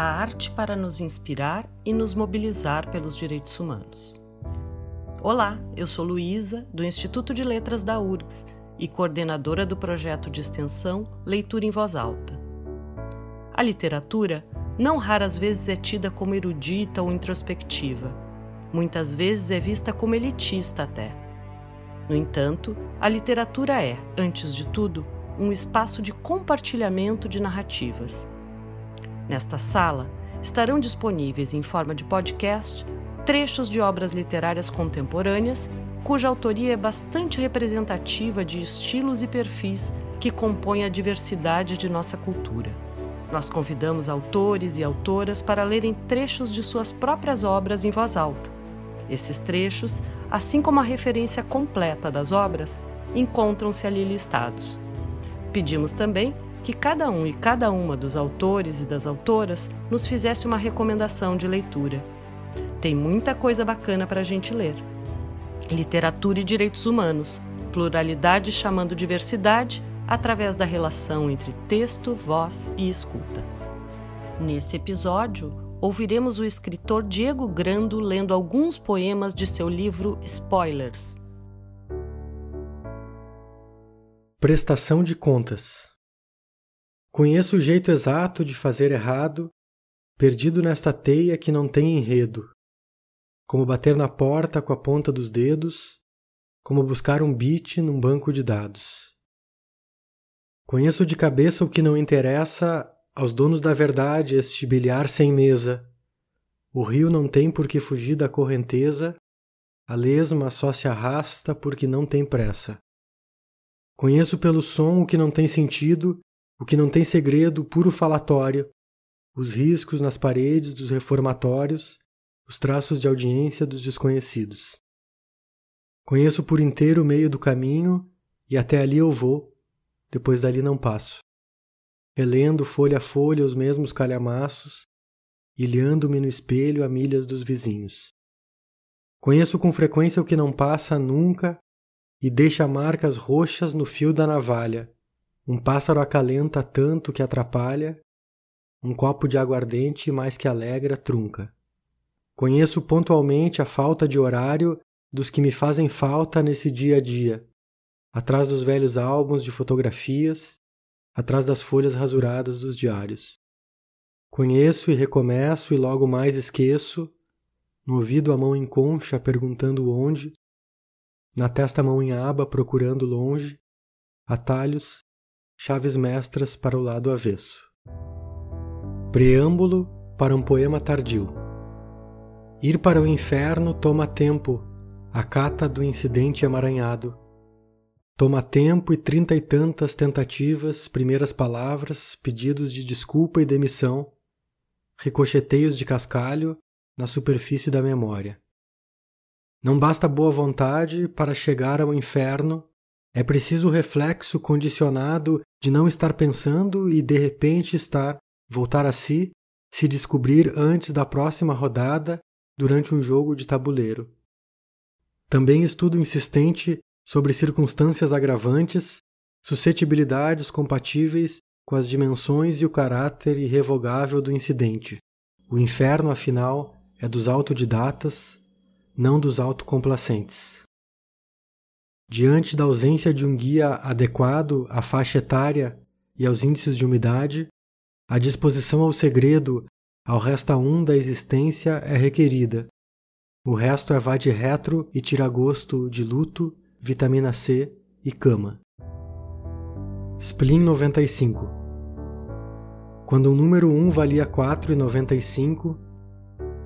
a arte para nos inspirar e nos mobilizar pelos direitos humanos. Olá, eu sou Luísa, do Instituto de Letras da URGS e coordenadora do projeto de extensão Leitura em Voz Alta. A literatura não raras vezes é tida como erudita ou introspectiva. Muitas vezes é vista como elitista até. No entanto, a literatura é, antes de tudo, um espaço de compartilhamento de narrativas. Nesta sala estarão disponíveis em forma de podcast trechos de obras literárias contemporâneas cuja autoria é bastante representativa de estilos e perfis que compõem a diversidade de nossa cultura. Nós convidamos autores e autoras para lerem trechos de suas próprias obras em voz alta. Esses trechos, assim como a referência completa das obras, encontram-se ali listados. Pedimos também que cada um e cada uma dos autores e das autoras nos fizesse uma recomendação de leitura. Tem muita coisa bacana para a gente ler. Literatura e direitos humanos, pluralidade chamando diversidade através da relação entre texto, voz e escuta. Nesse episódio, ouviremos o escritor Diego Grando lendo alguns poemas de seu livro Spoilers. Prestação de contas. Conheço o jeito exato de fazer errado, perdido nesta teia que não tem enredo. Como bater na porta com a ponta dos dedos, como buscar um bit num banco de dados. Conheço de cabeça o que não interessa aos donos da verdade este bilhar sem mesa. O rio não tem por que fugir da correnteza, a lesma só se arrasta porque não tem pressa. Conheço pelo som o que não tem sentido, o que não tem segredo, puro falatório, os riscos nas paredes dos reformatórios, os traços de audiência dos desconhecidos. Conheço por inteiro o meio do caminho e até ali eu vou, depois dali não passo. Relendo folha a folha os mesmos calhamaços, ilhando-me no espelho a milhas dos vizinhos. Conheço com frequência o que não passa nunca e deixa marcas roxas no fio da navalha. Um pássaro acalenta tanto que atrapalha, um copo de aguardente mais que alegra trunca. Conheço pontualmente a falta de horário dos que me fazem falta nesse dia a dia, atrás dos velhos álbuns de fotografias, atrás das folhas rasuradas dos diários. Conheço e recomeço e logo mais esqueço, no ouvido a mão em concha perguntando onde, na testa a mão em aba procurando longe, atalhos, chaves mestras para o lado avesso. Preâmbulo para um poema tardio. Ir para o inferno toma tempo, a cata do incidente emaranhado Toma tempo e trinta e tantas tentativas, primeiras palavras, pedidos de desculpa e demissão, ricocheteios de cascalho na superfície da memória. Não basta boa vontade para chegar ao inferno, é preciso o reflexo condicionado de não estar pensando e de repente estar, voltar a si, se descobrir antes da próxima rodada durante um jogo de tabuleiro. Também estudo insistente sobre circunstâncias agravantes, suscetibilidades compatíveis com as dimensões e o caráter irrevogável do incidente. O inferno, afinal, é dos autodidatas, não dos autocomplacentes. Diante da ausência de um guia adequado à faixa etária e aos índices de umidade, a disposição ao segredo, ao resta um da existência é requerida. O resto é vá de retro e tira gosto de luto vitamina C e cama. Spleen 95 Quando o número 1 valia 4,95,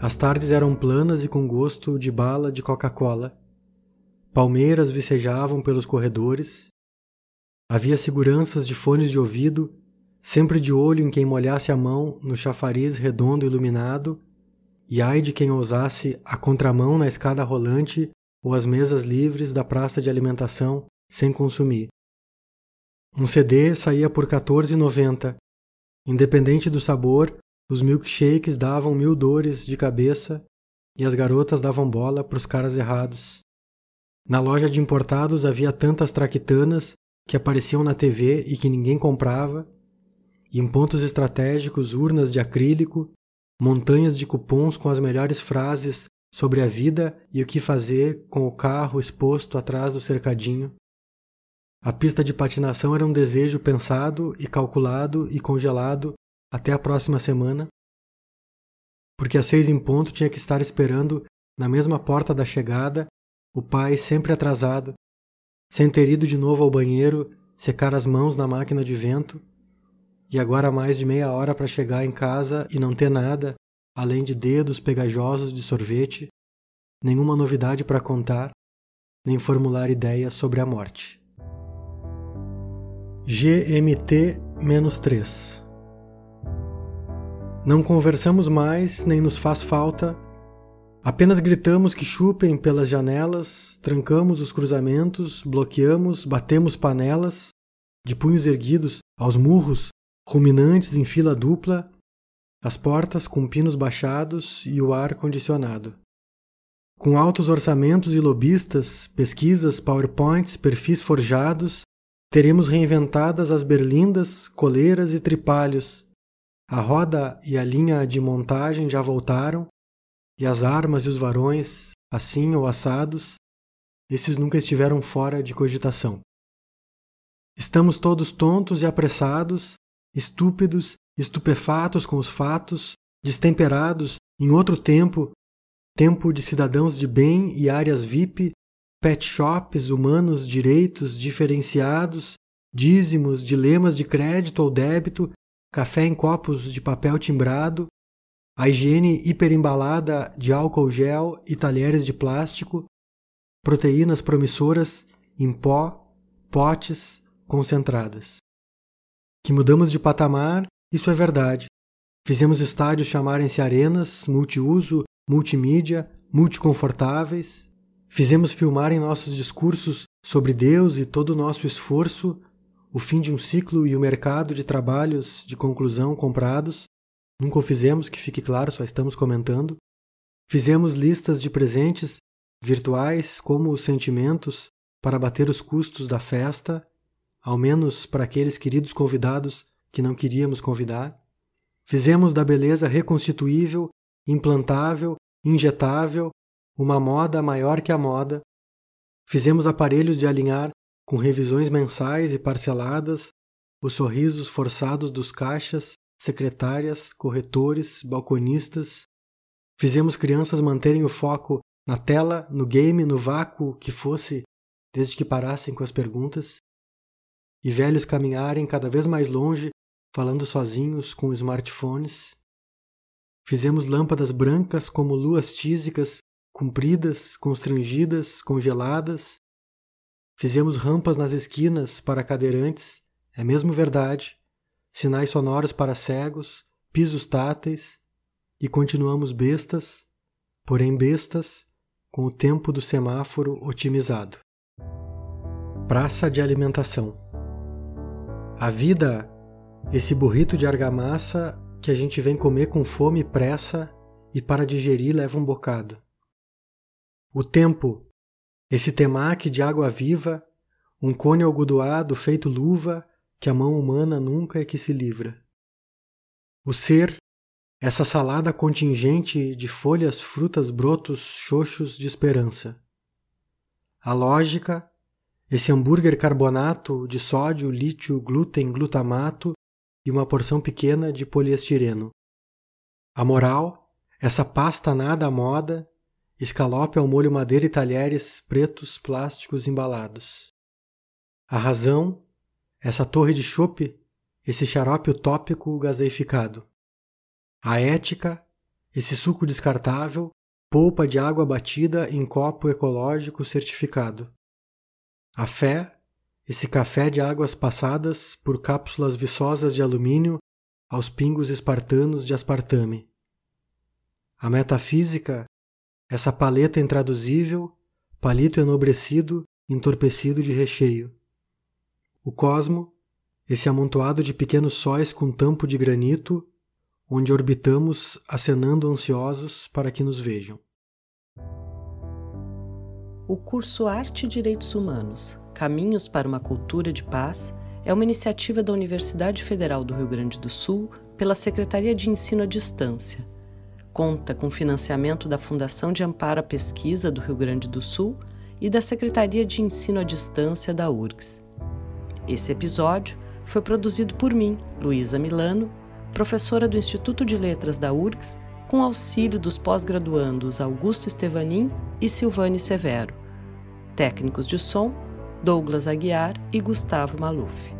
as tardes eram planas e com gosto de bala de Coca-Cola. Palmeiras vicejavam pelos corredores. Havia seguranças de fones de ouvido, sempre de olho em quem molhasse a mão no chafariz redondo iluminado, e ai de quem ousasse a contramão na escada rolante ou as mesas livres da praça de alimentação sem consumir. Um CD saía por R$ 14,90. Independente do sabor, os milkshakes davam mil dores de cabeça e as garotas davam bola para os caras errados. Na loja de importados havia tantas traquitanas que apareciam na TV e que ninguém comprava, e em pontos estratégicos urnas de acrílico montanhas de cupons com as melhores frases sobre a vida e o que fazer com o carro exposto atrás do cercadinho. A pista de patinação era um desejo pensado e calculado e congelado até a próxima semana, porque às seis em ponto tinha que estar esperando na mesma porta da chegada, o pai sempre atrasado, sem ter ido de novo ao banheiro secar as mãos na máquina de vento, e agora mais de meia hora para chegar em casa e não ter nada, além de dedos pegajosos de sorvete, nenhuma novidade para contar, nem formular ideias sobre a morte. GMT-3 Não conversamos mais, nem nos faz falta. Apenas gritamos que chupem pelas janelas, trancamos os cruzamentos, bloqueamos, batemos panelas, de punhos erguidos, aos murros, ruminantes em fila dupla, as portas com pinos baixados e o ar condicionado. Com altos orçamentos e lobistas, pesquisas, powerpoints, perfis forjados, Teremos reinventadas as berlindas, coleiras e tripalhos. A roda e a linha de montagem já voltaram, e as armas e os varões, assim ou assados, esses nunca estiveram fora de cogitação. Estamos todos tontos e apressados, estúpidos, estupefatos com os fatos, destemperados em outro tempo, tempo de cidadãos de bem e áreas VIP pet shops, humanos, direitos diferenciados, dízimos, dilemas de crédito ou débito, café em copos de papel timbrado, a higiene hiperembalada de álcool gel e talheres de plástico, proteínas promissoras em pó, potes, concentradas. Que mudamos de patamar, isso é verdade. Fizemos estádios chamarem-se arenas, multiuso, multimídia, multiconfortáveis, Fizemos filmar em nossos discursos sobre Deus e todo o nosso esforço o fim de um ciclo e o mercado de trabalhos de conclusão comprados. Nunca o fizemos, que fique claro, só estamos comentando. Fizemos listas de presentes virtuais como os sentimentos para bater os custos da festa, ao menos para aqueles queridos convidados que não queríamos convidar. Fizemos da beleza reconstituível, implantável, injetável uma moda maior que a moda. Fizemos aparelhos de alinhar com revisões mensais e parceladas os sorrisos forçados dos caixas, secretárias, corretores, balconistas. Fizemos crianças manterem o foco na tela, no game, no vácuo que fosse, desde que parassem com as perguntas. E velhos caminharem cada vez mais longe, falando sozinhos com smartphones. Fizemos lâmpadas brancas como luas tísicas compridas, constrangidas, congeladas. Fizemos rampas nas esquinas para cadeirantes, é mesmo verdade, sinais sonoros para cegos, pisos táteis, e continuamos bestas, porém bestas, com o tempo do semáforo otimizado. Praça de alimentação. A vida, esse burrito de argamassa que a gente vem comer com fome e pressa e para digerir leva um bocado. O tempo, esse temaki de água viva, um cone algodoado feito luva que a mão humana nunca é que se livra. O ser, essa salada contingente de folhas, frutas, brotos, xoxos de esperança. A lógica, esse hambúrguer carbonato de sódio, lítio, glúten, glutamato e uma porção pequena de poliestireno. A moral, essa pasta nada à moda escalope ao molho madeira e talheres pretos plásticos embalados. A razão, essa torre de chope, esse xarope utópico gaseificado. A ética, esse suco descartável, polpa de água batida em copo ecológico certificado. A fé, esse café de águas passadas por cápsulas viçosas de alumínio aos pingos espartanos de aspartame. A metafísica, essa paleta intraduzível, palito enobrecido, entorpecido de recheio. O cosmo, esse amontoado de pequenos sóis com tampo de granito, onde orbitamos acenando ansiosos para que nos vejam. O curso Arte e Direitos Humanos Caminhos para uma Cultura de Paz é uma iniciativa da Universidade Federal do Rio Grande do Sul pela Secretaria de Ensino à Distância conta com financiamento da Fundação de Amparo à Pesquisa do Rio Grande do Sul e da Secretaria de Ensino à Distância da URGS. Esse episódio foi produzido por mim, Luísa Milano, professora do Instituto de Letras da URGS, com auxílio dos pós-graduandos Augusto Estevanin e Silvane Severo. Técnicos de som, Douglas Aguiar e Gustavo Maluf.